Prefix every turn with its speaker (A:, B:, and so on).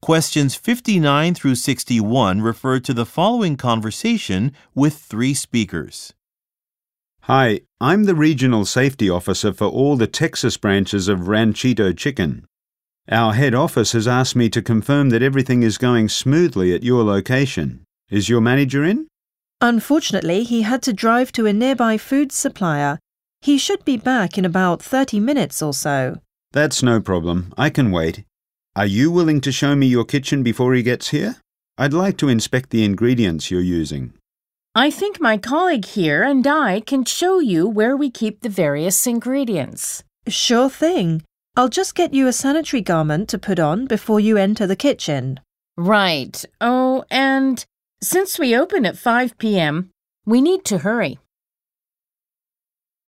A: Questions 59 through 61 refer to the following conversation with three speakers.
B: Hi, I'm the Regional Safety Officer for all the Texas branches of Ranchito Chicken. Our head office has asked me to confirm that everything is going smoothly at your location. Is your manager in?
C: Unfortunately, he had to drive to a nearby food supplier. He should be back in about 30 minutes or so.
B: That's no problem. I can wait. Are you willing to show me your kitchen before he gets here? I'd like to inspect the ingredients you're using.
D: I think my colleague here and I can show you where we keep the various ingredients.
C: Sure thing. I'll just get you a sanitary garment to put on before you enter the kitchen.
D: Right. Oh, and since we open at 5 p.m., we need to hurry.